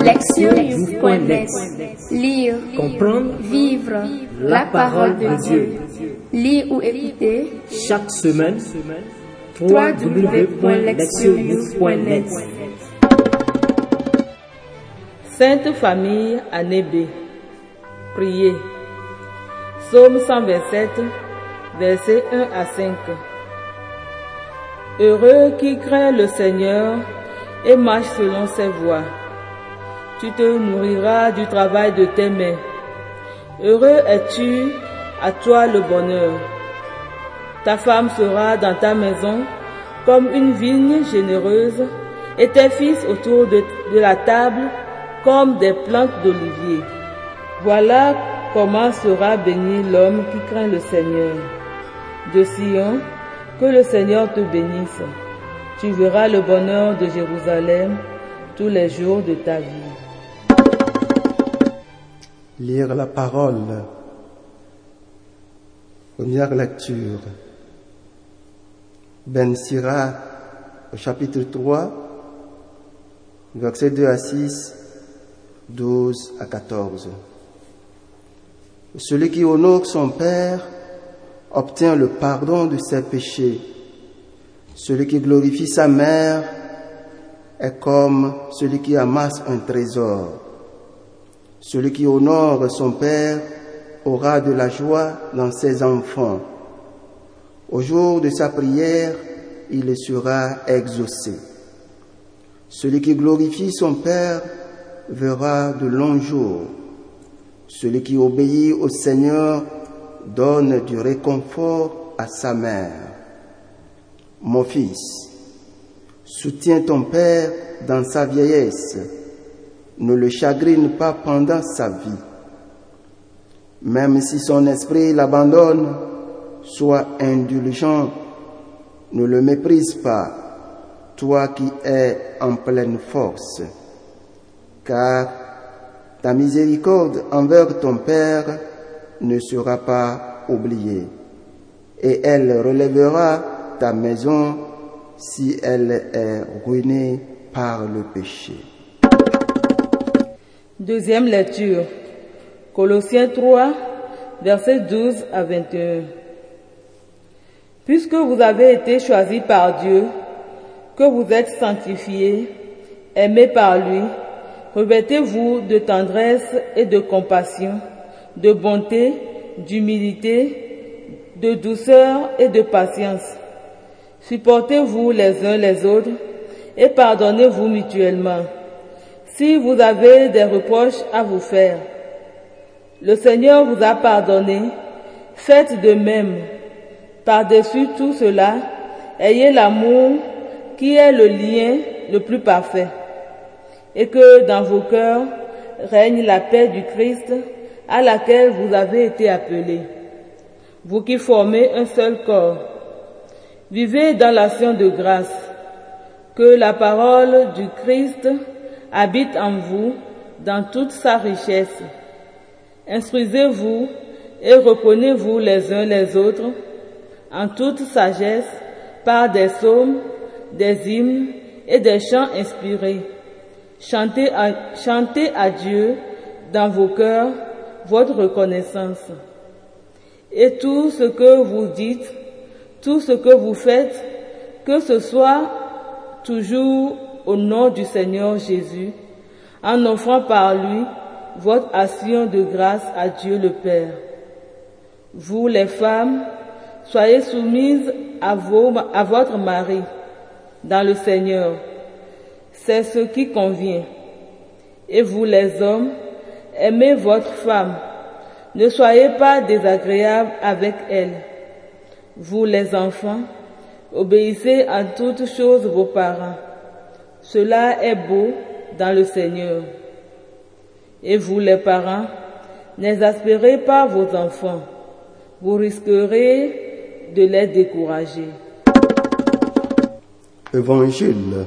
Lectionnews.net Lire, Comprendre, vivre la parole de Dieu. Lire ou écouter chaque semaine, www.lectionnews.net Sainte Famille, année B. Priez. Psaume 127, versets 1 à 5. Heureux qui craint le Seigneur et marche selon ses voies. Tu te nourriras du travail de tes mains. Heureux es-tu, à toi le bonheur. Ta femme sera dans ta maison comme une vigne généreuse et tes fils autour de, de la table comme des plantes d'olivier. Voilà comment sera béni l'homme qui craint le Seigneur. De Sion, que le Seigneur te bénisse. Tu verras le bonheur de Jérusalem tous les jours de ta vie. Lire la parole. Première lecture. Ben Sira, au chapitre 3, versets 2 à 6, 12 à 14. Celui qui honore son Père obtient le pardon de ses péchés. Celui qui glorifie sa mère est comme celui qui amasse un trésor. Celui qui honore son Père aura de la joie dans ses enfants. Au jour de sa prière, il sera exaucé. Celui qui glorifie son Père verra de longs jours. Celui qui obéit au Seigneur donne du réconfort à sa mère. Mon fils, soutiens ton Père dans sa vieillesse ne le chagrine pas pendant sa vie. Même si son esprit l'abandonne, sois indulgent, ne le méprise pas, toi qui es en pleine force, car ta miséricorde envers ton Père ne sera pas oubliée, et elle relèvera ta maison si elle est ruinée par le péché. Deuxième lecture. Colossiens 3, versets 12 à 21. Puisque vous avez été choisis par Dieu, que vous êtes sanctifiés, aimés par lui, revêtez-vous de tendresse et de compassion, de bonté, d'humilité, de douceur et de patience. Supportez-vous les uns les autres et pardonnez-vous mutuellement si vous avez des reproches à vous faire. Le Seigneur vous a pardonné, faites de même. Par-dessus tout cela, ayez l'amour qui est le lien le plus parfait, et que dans vos cœurs règne la paix du Christ à laquelle vous avez été appelés. Vous qui formez un seul corps, vivez dans l'action de grâce, que la parole du Christ habite en vous dans toute sa richesse. Instruisez-vous et reprenez-vous les uns les autres en toute sagesse par des psaumes, des hymnes et des chants inspirés. Chantez à, chantez à Dieu dans vos cœurs votre reconnaissance. Et tout ce que vous dites, tout ce que vous faites, que ce soit toujours au nom du Seigneur Jésus, en offrant par lui votre action de grâce à Dieu le Père. Vous les femmes, soyez soumises à, votre mari dans le Seigneur. C'est ce qui convient. Et vous les hommes, aimez votre femme. Ne soyez pas désagréables avec elle. Vous les enfants, obéissez en toutes choses vos parents cela est beau dans le Seigneur. Et vous les parents, n'exaspérez pas vos enfants. Vous risquerez de les décourager. Évangile.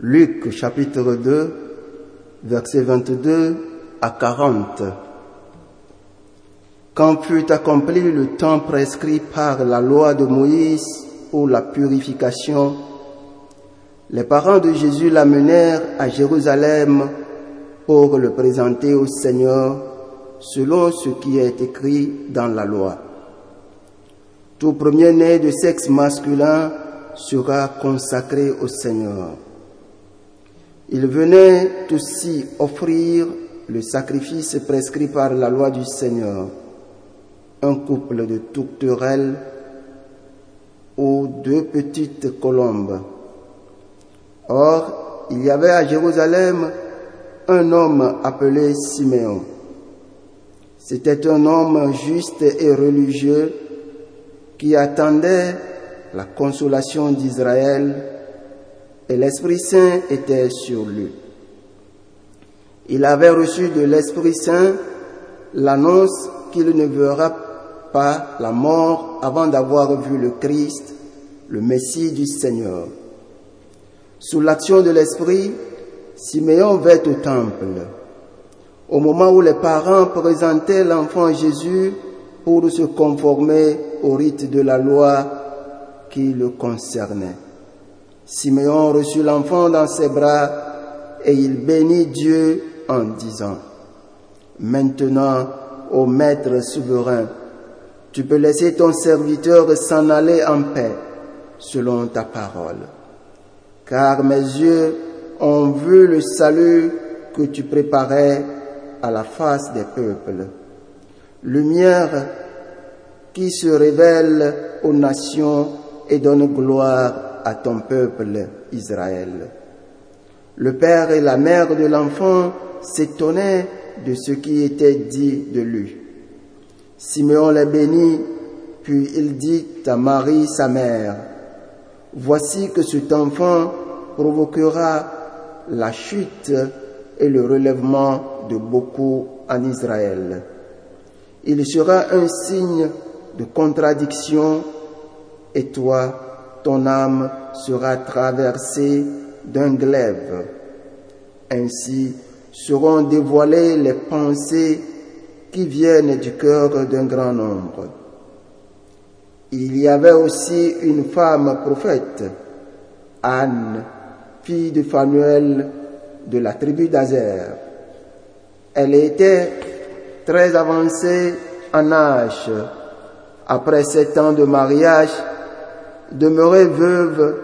Luc chapitre 2, versets 22 à 40. Quand fut accompli le temps prescrit par la loi de Moïse pour la purification, les parents de Jésus l'amenèrent à Jérusalem pour le présenter au Seigneur selon ce qui est écrit dans la loi. Tout premier-né de sexe masculin sera consacré au Seigneur. Il venait aussi offrir le sacrifice prescrit par la loi du Seigneur, un couple de tourterelles ou deux petites colombes. Or, il y avait à Jérusalem un homme appelé Siméon. C'était un homme juste et religieux qui attendait la consolation d'Israël et l'Esprit Saint était sur lui. Il avait reçu de l'Esprit Saint l'annonce qu'il ne verra pas la mort avant d'avoir vu le Christ, le Messie du Seigneur. Sous l'action de l'Esprit, Siméon vint au temple. Au moment où les parents présentaient l'enfant Jésus pour se conformer au rite de la loi qui le concernait. Siméon reçut l'enfant dans ses bras et il bénit Dieu en disant, Maintenant, ô Maître souverain, tu peux laisser ton serviteur s'en aller en paix selon ta parole. Car mes yeux ont vu le salut que tu préparais à la face des peuples. Lumière qui se révèle aux nations et donne gloire à ton peuple Israël. Le père et la mère de l'enfant s'étonnaient de ce qui était dit de lui. Simeon les bénit, puis il dit à Marie, sa mère, Voici que cet enfant provoquera la chute et le relèvement de beaucoup en Israël. Il sera un signe de contradiction et toi, ton âme sera traversée d'un glaive. Ainsi seront dévoilées les pensées qui viennent du cœur d'un grand nombre. Il y avait aussi une femme prophète, Anne, fille de Phanuel de la tribu d'Azer. Elle était très avancée en âge. Après sept ans de mariage, demeurée veuve,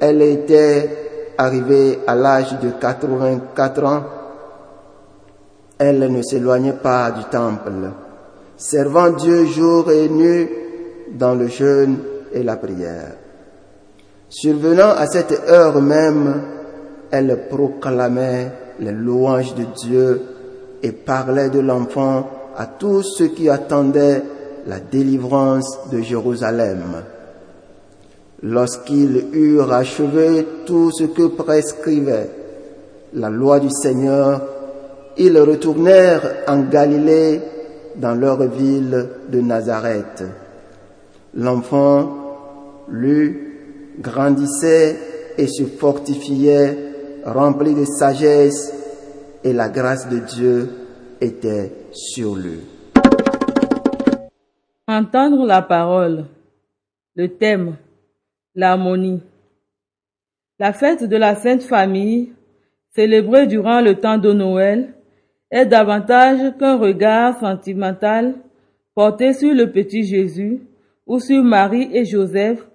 elle était arrivée à l'âge de 84 ans. Elle ne s'éloignait pas du temple, servant Dieu jour et nuit dans le jeûne et la prière. Survenant à cette heure même, elle proclamait les louanges de Dieu et parlait de l'enfant à tous ceux qui attendaient la délivrance de Jérusalem. Lorsqu'ils eurent achevé tout ce que prescrivait la loi du Seigneur, ils retournèrent en Galilée dans leur ville de Nazareth. L'enfant, lui, grandissait et se fortifiait, rempli de sagesse, et la grâce de Dieu était sur lui. Entendre la parole. Le thème. L'harmonie. La fête de la Sainte Famille, célébrée durant le temps de Noël, est davantage qu'un regard sentimental porté sur le petit Jésus sur Marie et Joseph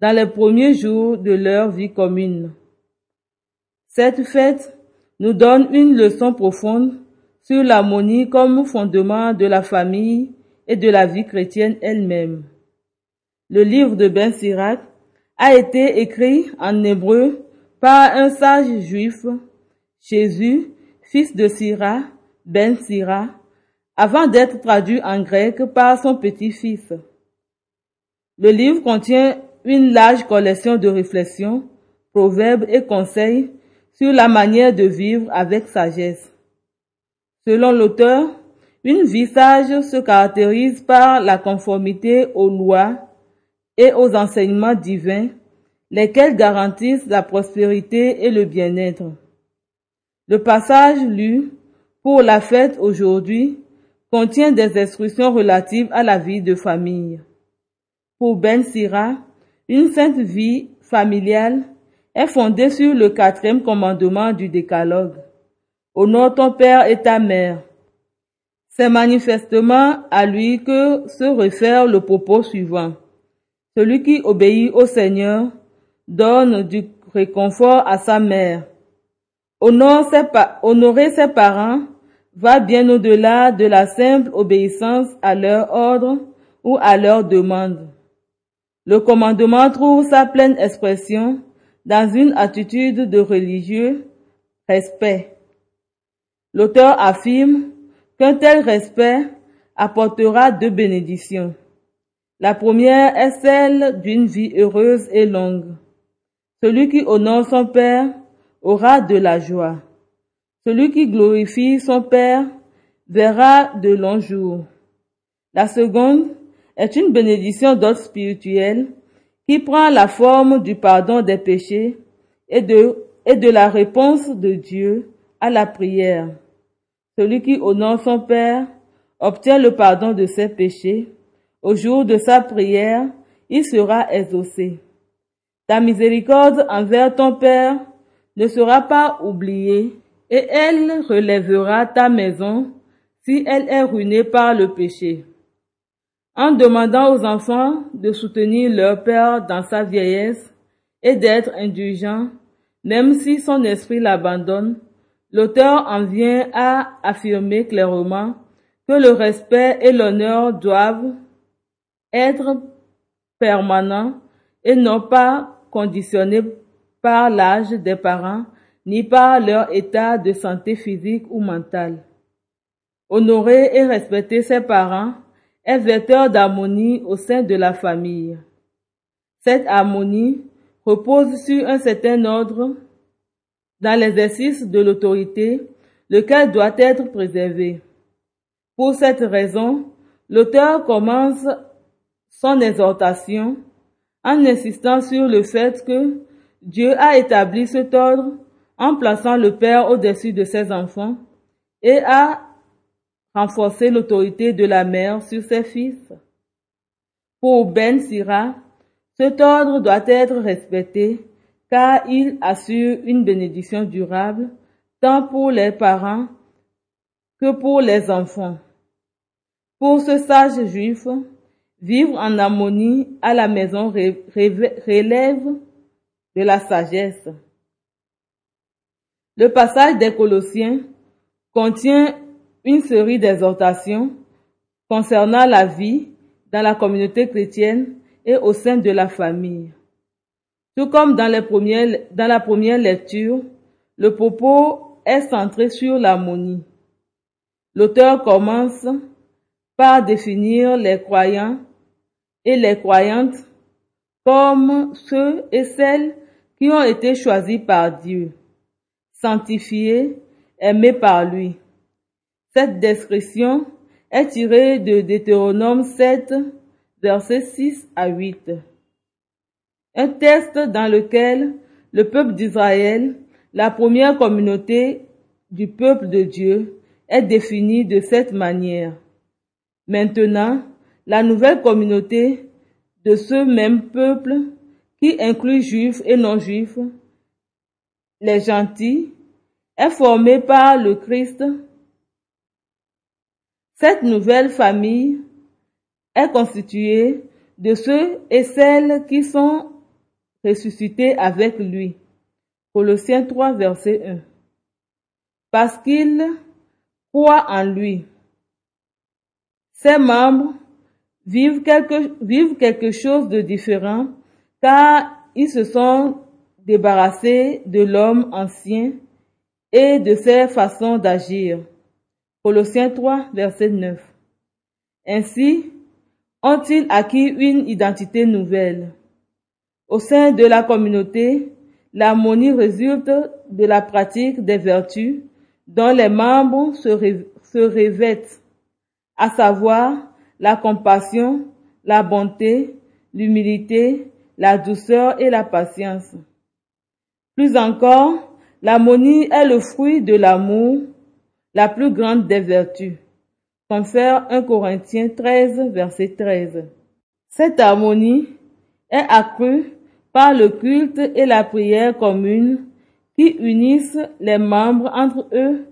dans les premiers jours de leur vie commune. Cette fête nous donne une leçon profonde sur l'harmonie comme fondement de la famille et de la vie chrétienne elle-même. Le livre de Ben Sirac a été écrit en hébreu par un sage juif, Jésus, fils de Sira, Ben Sira, avant d'être traduit en grec par son petit-fils. Le livre contient une large collection de réflexions, proverbes et conseils sur la manière de vivre avec sagesse. Selon l'auteur, une vie sage se caractérise par la conformité aux lois et aux enseignements divins, lesquels garantissent la prospérité et le bien-être. Le passage lu pour la fête aujourd'hui contient des instructions relatives à la vie de famille. Pour Ben Sira, une sainte vie familiale est fondée sur le quatrième commandement du décalogue. Honore ton père et ta mère. C'est manifestement à lui que se réfère le propos suivant. Celui qui obéit au Seigneur donne du réconfort à sa mère. Honorer ses parents va bien au-delà de la simple obéissance à leur ordre ou à leur demande. Le commandement trouve sa pleine expression dans une attitude de religieux respect. L'auteur affirme qu'un tel respect apportera deux bénédictions. La première est celle d'une vie heureuse et longue. Celui qui honore son Père aura de la joie. Celui qui glorifie son Père verra de longs jours. La seconde est une bénédiction d'ordre spirituel qui prend la forme du pardon des péchés et de, et de la réponse de Dieu à la prière. Celui qui honore son Père obtient le pardon de ses péchés. Au jour de sa prière, il sera exaucé. Ta miséricorde envers ton Père ne sera pas oubliée et elle relèvera ta maison si elle est ruinée par le péché. En demandant aux enfants de soutenir leur père dans sa vieillesse et d'être indulgents, même si son esprit l'abandonne, l'auteur en vient à affirmer clairement que le respect et l'honneur doivent être permanents et non pas conditionnés par l'âge des parents ni par leur état de santé physique ou mentale. Honorer et respecter ses parents est vecteur d'harmonie au sein de la famille. Cette harmonie repose sur un certain ordre dans l'exercice de l'autorité, lequel doit être préservé. Pour cette raison, l'auteur commence son exhortation en insistant sur le fait que Dieu a établi cet ordre en plaçant le Père au-dessus de ses enfants et a renforcé l'autorité de la mère sur ses fils. Pour Ben Sira, cet ordre doit être respecté car il assure une bénédiction durable tant pour les parents que pour les enfants. Pour ce sage juif, vivre en harmonie à la maison relève de la sagesse. Le passage des Colossiens contient une série d'exhortations concernant la vie dans la communauté chrétienne et au sein de la famille. Tout comme dans, la première lecture, le propos est centré sur l'harmonie. L'auteur commence par définir les croyants et les croyantes comme ceux et celles qui ont été choisis par Dieu sanctifié, aimé par lui. Cette description est tirée de Deutéronome 7, versets 6 à 8. Un texte dans lequel le peuple d'Israël, la première communauté du peuple de Dieu, est défini de cette manière. Maintenant, la nouvelle communauté de ce même peuple, qui inclut juifs et non-juifs, les gentils, est formée par le Christ. Cette nouvelle famille est constituée de ceux et celles qui sont ressuscités avec lui. Colossiens 3, verset 1. Parce qu'ils croient en lui. Ses membres vivent quelque, vivent quelque chose de différent car ils se sont débarrassés de l'homme ancien et de ses façons d'agir. Colossiens 3, verset 9. Ainsi, ont-ils acquis une identité nouvelle? Au sein de la communauté, l'harmonie résulte de la pratique des vertus dont les membres se, se revêtent, à savoir la compassion, la bonté, l'humilité, la douceur et la patience. Plus encore, l'harmonie est le fruit de l'amour, la plus grande des vertus. Confère 1 Corinthiens 13, verset 13. Cette harmonie est accrue par le culte et la prière commune qui unissent les membres entre eux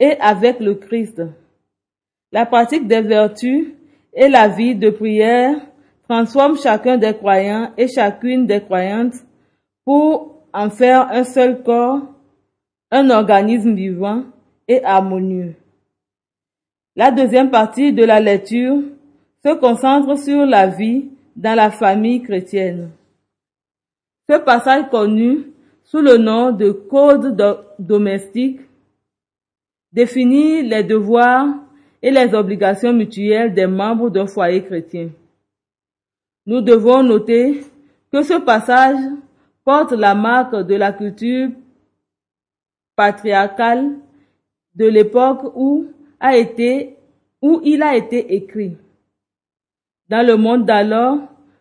et avec le Christ. La pratique des vertus et la vie de prière transforment chacun des croyants et chacune des croyantes pour en faire un seul corps, un organisme vivant et harmonieux. La deuxième partie de la lecture se concentre sur la vie dans la famille chrétienne. Ce passage connu sous le nom de Code domestique définit les devoirs et les obligations mutuelles des membres d'un foyer chrétien. Nous devons noter que ce passage porte la marque de la culture patriarcale de l'époque où il a été écrit. Dans le monde d'alors,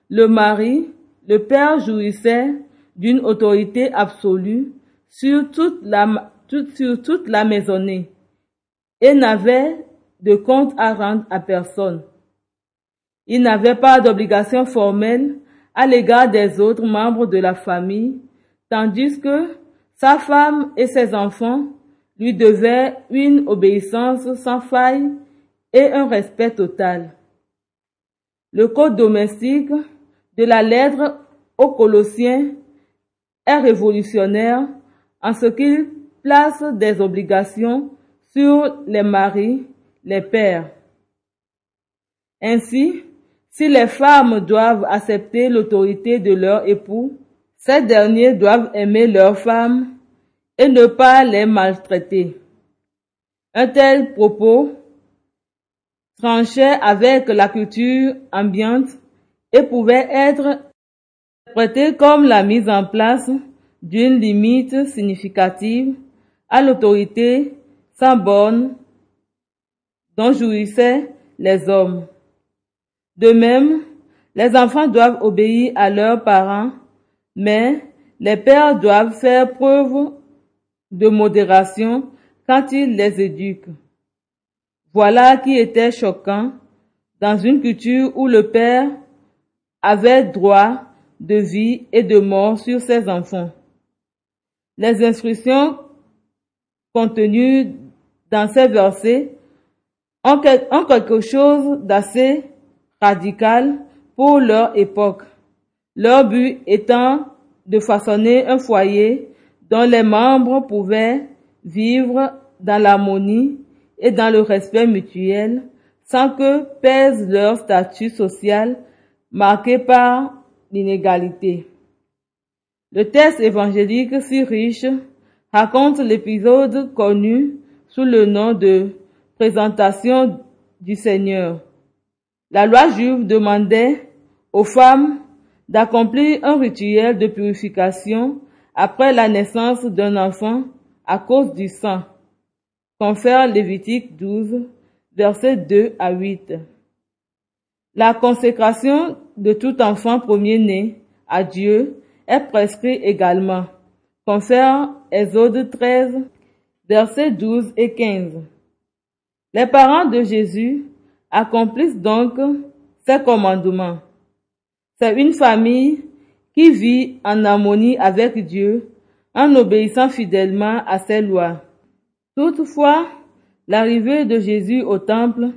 le mari, le père jouissait d'une autorité absolue sur toute la, sur toute la maisonnée et n'avait de compte à rendre à personne. Il n'avait pas d'obligation formelle à l'égard des autres membres de la famille, tandis que sa femme et ses enfants lui devaient une obéissance sans faille et un respect total. Le code domestique de la lettre aux Colossiens est révolutionnaire en ce qu'il place des obligations sur les maris, les pères. Ainsi, si les femmes doivent accepter l'autorité de leur époux, ces derniers doivent aimer leurs femmes et ne pas les maltraiter. Un tel propos tranchait avec la culture ambiante et pouvait être interprété comme la mise en place d'une limite significative à l'autorité sans borne dont jouissaient les hommes. De même, les enfants doivent obéir à leurs parents, mais les pères doivent faire preuve de modération quand ils les éduquent. Voilà qui était choquant dans une culture où le père avait droit de vie et de mort sur ses enfants. Les instructions contenues dans ces versets ont quelque chose d'assez radical pour leur époque, leur but étant de façonner un foyer dont les membres pouvaient vivre dans l'harmonie et dans le respect mutuel sans que pèse leur statut social marqué par l'inégalité. Le texte évangélique si riche raconte l'épisode connu sous le nom de présentation du Seigneur. La loi juive demandait aux femmes d'accomplir un rituel de purification après la naissance d'un enfant à cause du sang. Confère Lévitique 12, versets 2 à 8. La consécration de tout enfant premier-né à Dieu est prescrite également. Confère Exode 13, versets 12 et 15. Les parents de Jésus accomplissent donc ces commandements. C'est une famille qui vit en harmonie avec Dieu en obéissant fidèlement à ses lois. Toutefois, l'arrivée de Jésus au temple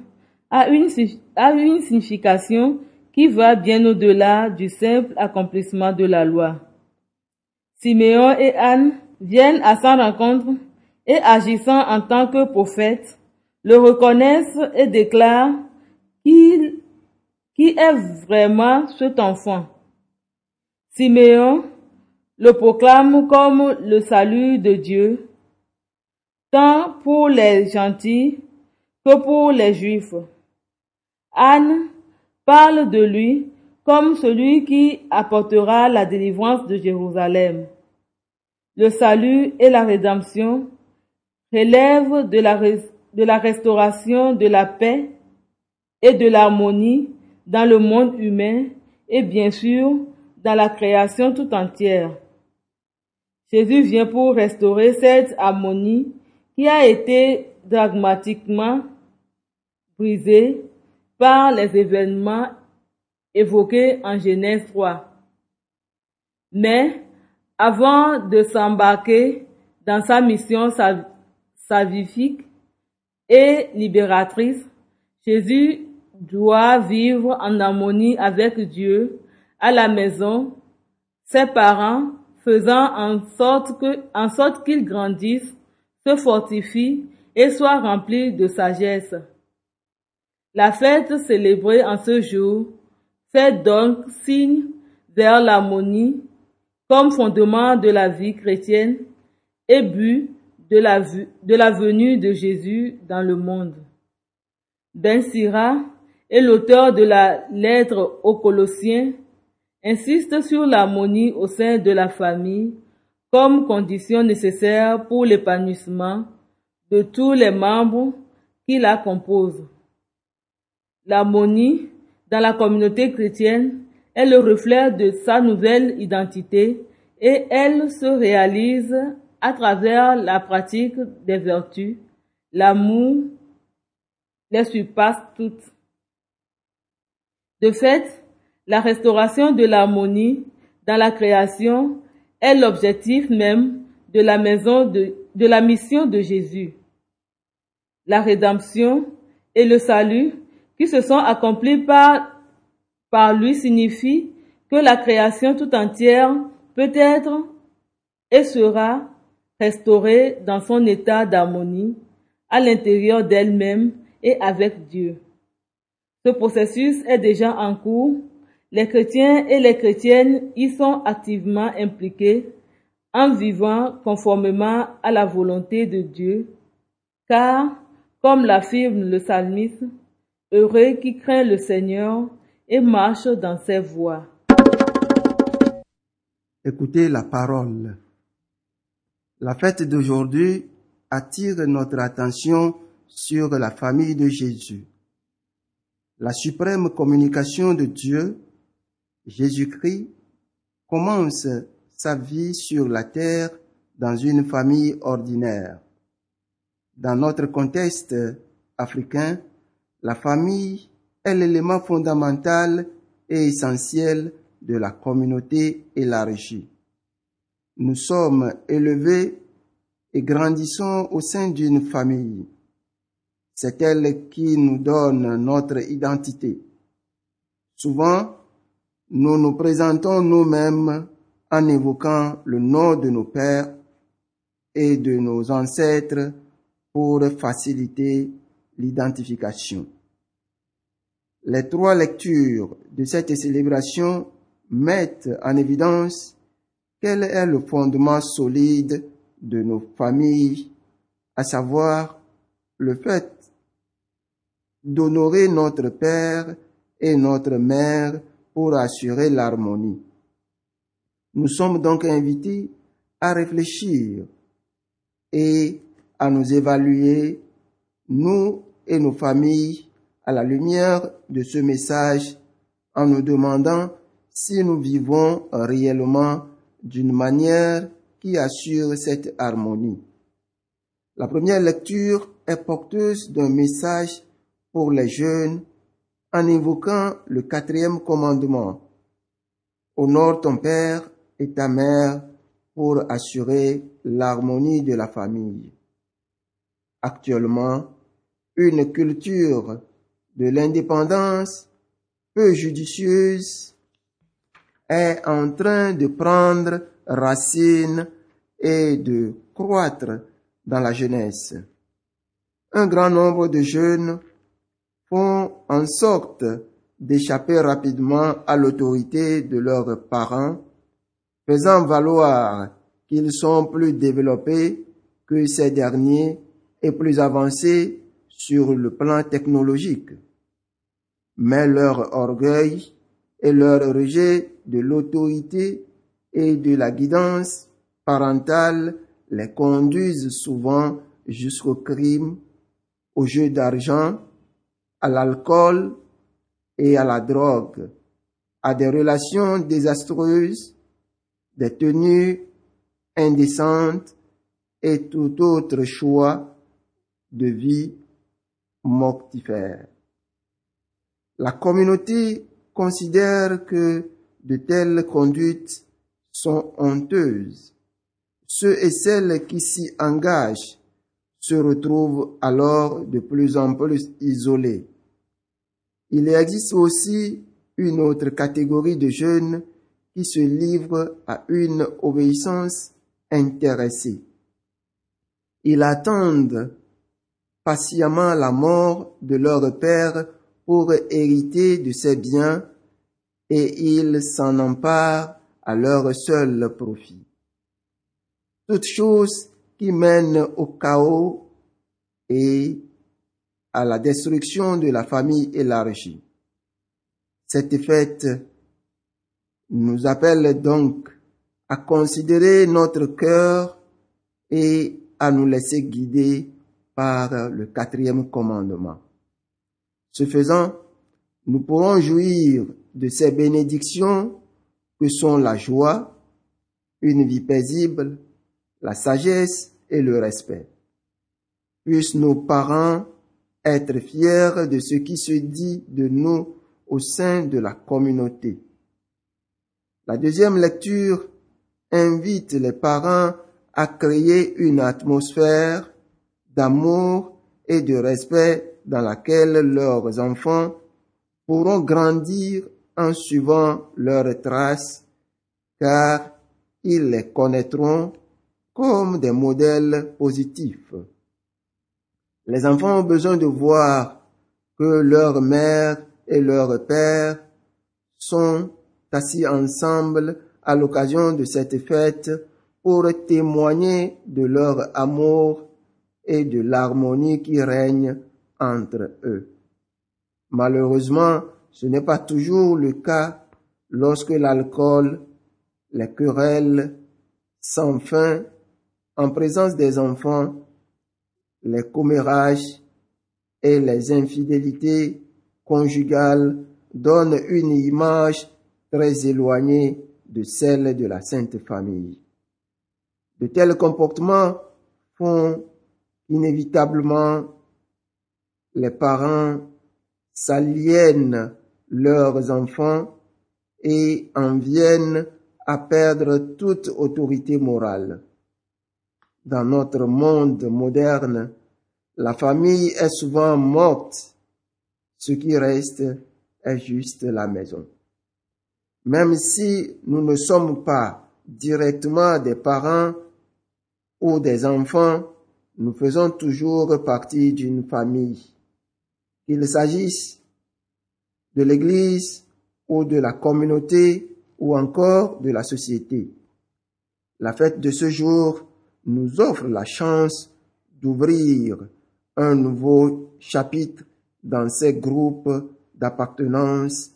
a une, a signification qui va bien au-delà du simple accomplissement de la loi. Siméon et Anne viennent à sa rencontre et agissant en tant que prophètes, le reconnaissent et déclarent qu'il qui est vraiment cet enfant. Siméon le proclame comme le salut de Dieu, tant pour les gentils que pour les juifs. Anne parle de lui comme celui qui apportera la délivrance de Jérusalem. Le salut et la rédemption relèvent de la, de la restauration de la paix et de l'harmonie dans le monde humain et bien sûr dans la création tout entière. Jésus vient pour restaurer cette harmonie qui a été dramatiquement brisée par les événements évoqués en Genèse 3. Mais avant de s'embarquer dans sa mission salvifique, et libératrice, Jésus doit vivre en harmonie avec Dieu à la maison, ses parents faisant en sorte que, en sorte qu'il grandisse, se fortifie et soit rempli de sagesse. La fête célébrée en ce jour fait donc signe vers l'harmonie comme fondement de la vie chrétienne et but de la, de la venue de Jésus dans le monde. Ben Sira et l'auteur de la lettre aux Colossiens insiste sur l'harmonie au sein de la famille comme condition nécessaire pour l'épanouissement de tous les membres qui la composent. L'harmonie dans la communauté chrétienne est le reflet de sa nouvelle identité et elle se réalise à travers la pratique des vertus. L'amour les surpasse toutes. De fait, la restauration de l'harmonie dans la création est l'objectif même de la mission de Jésus. La rédemption et le salut qui se sont accomplis par, par lui signifient que la création tout entière peut être et sera restaurée dans son état d'harmonie à l'intérieur d'elle-même et avec Dieu. Ce processus est déjà en cours. Les chrétiens et les chrétiennes y sont activement impliqués en vivant conformément à la volonté de Dieu, car, comme l'affirme le psalmiste, heureux qui craint le Seigneur et marche dans ses voies. Écoutez la parole. La fête d'aujourd'hui attire notre attention sur la famille de Jésus. La suprême communication de Dieu, Jésus-Christ, commence sa vie sur la terre dans une famille ordinaire. Dans notre contexte africain, la famille est l'élément fondamental et essentiel de la communauté élargie. Nous sommes élevés et grandissons au sein d'une famille. C'est elle qui nous donne notre identité. Souvent, nous nous présentons nous-mêmes en évoquant le nom de nos pères et de nos ancêtres pour faciliter l'identification. Les trois lectures de cette célébration mettent en évidence quel est le fondement solide de nos familles, à savoir le fait d'honorer notre Père et notre Mère pour assurer l'harmonie. Nous sommes donc invités à réfléchir et à nous évaluer, nous et nos familles, à la lumière de ce message en nous demandant si nous vivons réellement d'une manière qui assure cette harmonie. La première lecture est porteuse d'un message pour les jeunes en évoquant le quatrième commandement. Honore ton père et ta mère pour assurer l'harmonie de la famille. Actuellement, une culture de l'indépendance peu judicieuse est en train de prendre racine et de croître dans la jeunesse. Un grand nombre de jeunes font en sorte d'échapper rapidement à l'autorité de leurs parents, faisant valoir qu'ils sont plus développés que ces derniers et plus avancés sur le plan technologique. Mais leur orgueil et leur rejet de l'autorité et de la guidance parentale les conduisent souvent jusqu'au crime, au jeu d'argent, à l'alcool et à la drogue, à des relations désastreuses, des tenues indécentes et tout autre choix de vie mortifère. La communauté considère que de telles conduites sont honteuses. Ceux et celles qui s'y engagent se retrouvent alors de plus en plus isolés. Il existe aussi une autre catégorie de jeunes qui se livrent à une obéissance intéressée. Ils attendent patiemment la mort de leur père pour hériter de ses biens et ils s'en emparent à leur seul profit. Toute chose qui mène au chaos et à la destruction de la famille élargie. Cette fête nous appelle donc à considérer notre cœur et à nous laisser guider par le quatrième commandement. Ce faisant, nous pourrons jouir de ces bénédictions que sont la joie, une vie paisible, la sagesse et le respect. Puissent nos parents être fiers de ce qui se dit de nous au sein de la communauté. La deuxième lecture invite les parents à créer une atmosphère d'amour et de respect dans laquelle leurs enfants pourront grandir en suivant leurs traces, car ils les connaîtront comme des modèles positifs. Les enfants ont besoin de voir que leur mère et leur père sont assis ensemble à l'occasion de cette fête pour témoigner de leur amour et de l'harmonie qui règne entre eux. Malheureusement, ce n'est pas toujours le cas lorsque l'alcool, les querelles sans fin en présence des enfants, les commérages et les infidélités conjugales donnent une image très éloignée de celle de la Sainte Famille. De tels comportements font inévitablement les parents s'aliènent leurs enfants et en viennent à perdre toute autorité morale. Dans notre monde moderne, la famille est souvent morte. Ce qui reste est juste la maison. Même si nous ne sommes pas directement des parents ou des enfants, nous faisons toujours partie d'une famille. Qu'il s'agisse de l'Église ou de la communauté ou encore de la société. La fête de ce jour nous offre la chance d'ouvrir un nouveau chapitre dans ces groupes d'appartenance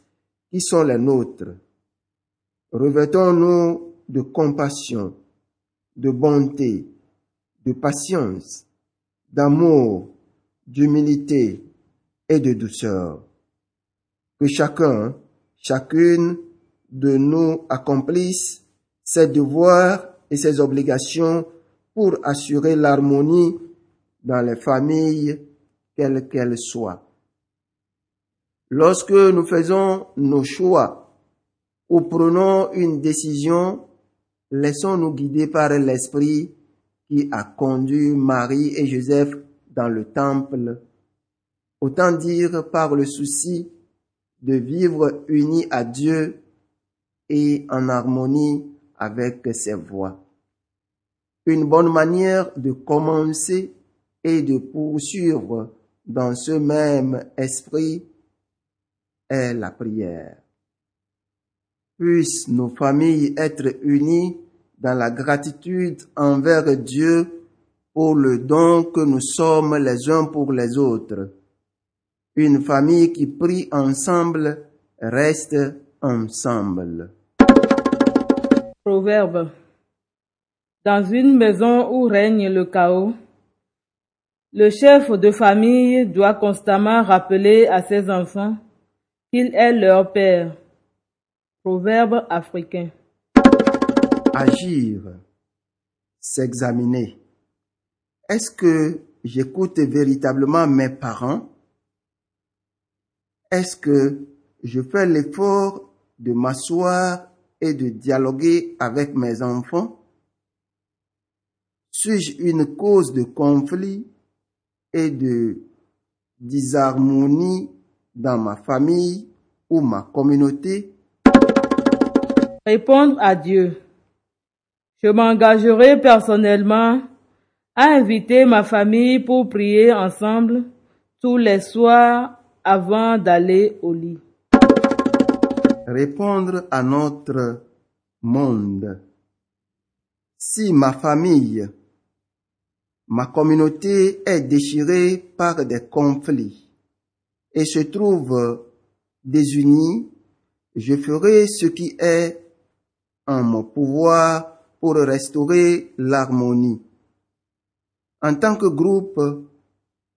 qui sont les nôtres. Revêtons-nous de compassion, de bonté, de patience, d'amour, d'humilité et de douceur. Que chacun, chacune de nous accomplisse ses devoirs et ses obligations pour assurer l'harmonie dans les familles, quelles qu'elles soient. Lorsque nous faisons nos choix ou prenons une décision, laissons-nous guider par l'Esprit qui a conduit Marie et Joseph dans le temple, autant dire par le souci de vivre unis à Dieu et en harmonie avec ses voix. Une bonne manière de commencer et de poursuivre dans ce même esprit est la prière. Puissent nos familles être unies dans la gratitude envers Dieu pour le don que nous sommes les uns pour les autres. Une famille qui prie ensemble reste ensemble. Proverbe. Dans une maison où règne le chaos, le chef de famille doit constamment rappeler à ses enfants qu'il est leur père. Proverbe africain. Agir, s'examiner. Est-ce que j'écoute véritablement mes parents? Est-ce que je fais l'effort de m'asseoir et de dialoguer avec mes enfants? Suis-je une cause de conflit et de disharmonie dans ma famille ou ma communauté? Répondre à Dieu. Je m'engagerai personnellement à inviter ma famille pour prier ensemble tous les soirs avant d'aller au lit. Répondre à notre monde. Si ma famille, ma communauté est déchirée par des conflits et se trouve désunie, je ferai ce qui est en mon pouvoir pour restaurer l'harmonie. En tant que groupe,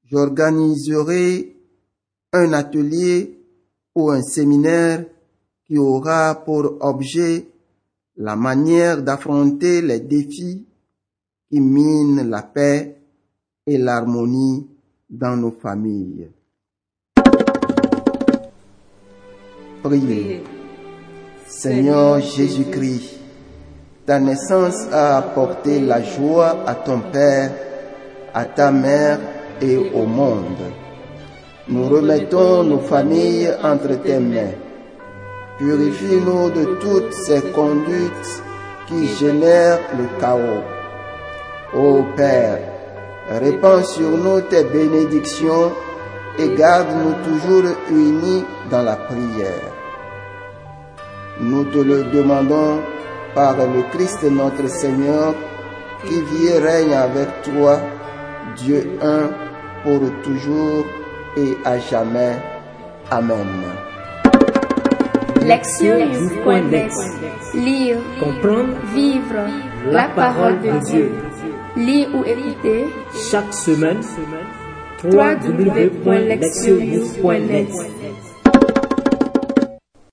j'organiserai un atelier ou un séminaire qui aura pour objet la manière d'affronter les défis qui minent la paix et l'harmonie dans nos familles. Priez. Seigneur Jésus-Christ, ta naissance a apporté la joie à ton Père, à ta mère et au monde. Nous remettons nos familles entre tes mains. Purifie-nous de toutes ces conduites qui génèrent le chaos. Ô Père, répands sur nous tes bénédictions et garde-nous toujours unis dans la prière. Nous te le demandons par le Christ notre Seigneur, qui vit et règne avec toi, Dieu un, pour toujours et à jamais. Amen. Lire, Comprendre vivre la parole de Dieu. Lire ou écouter chaque semaine www.lectionnews.net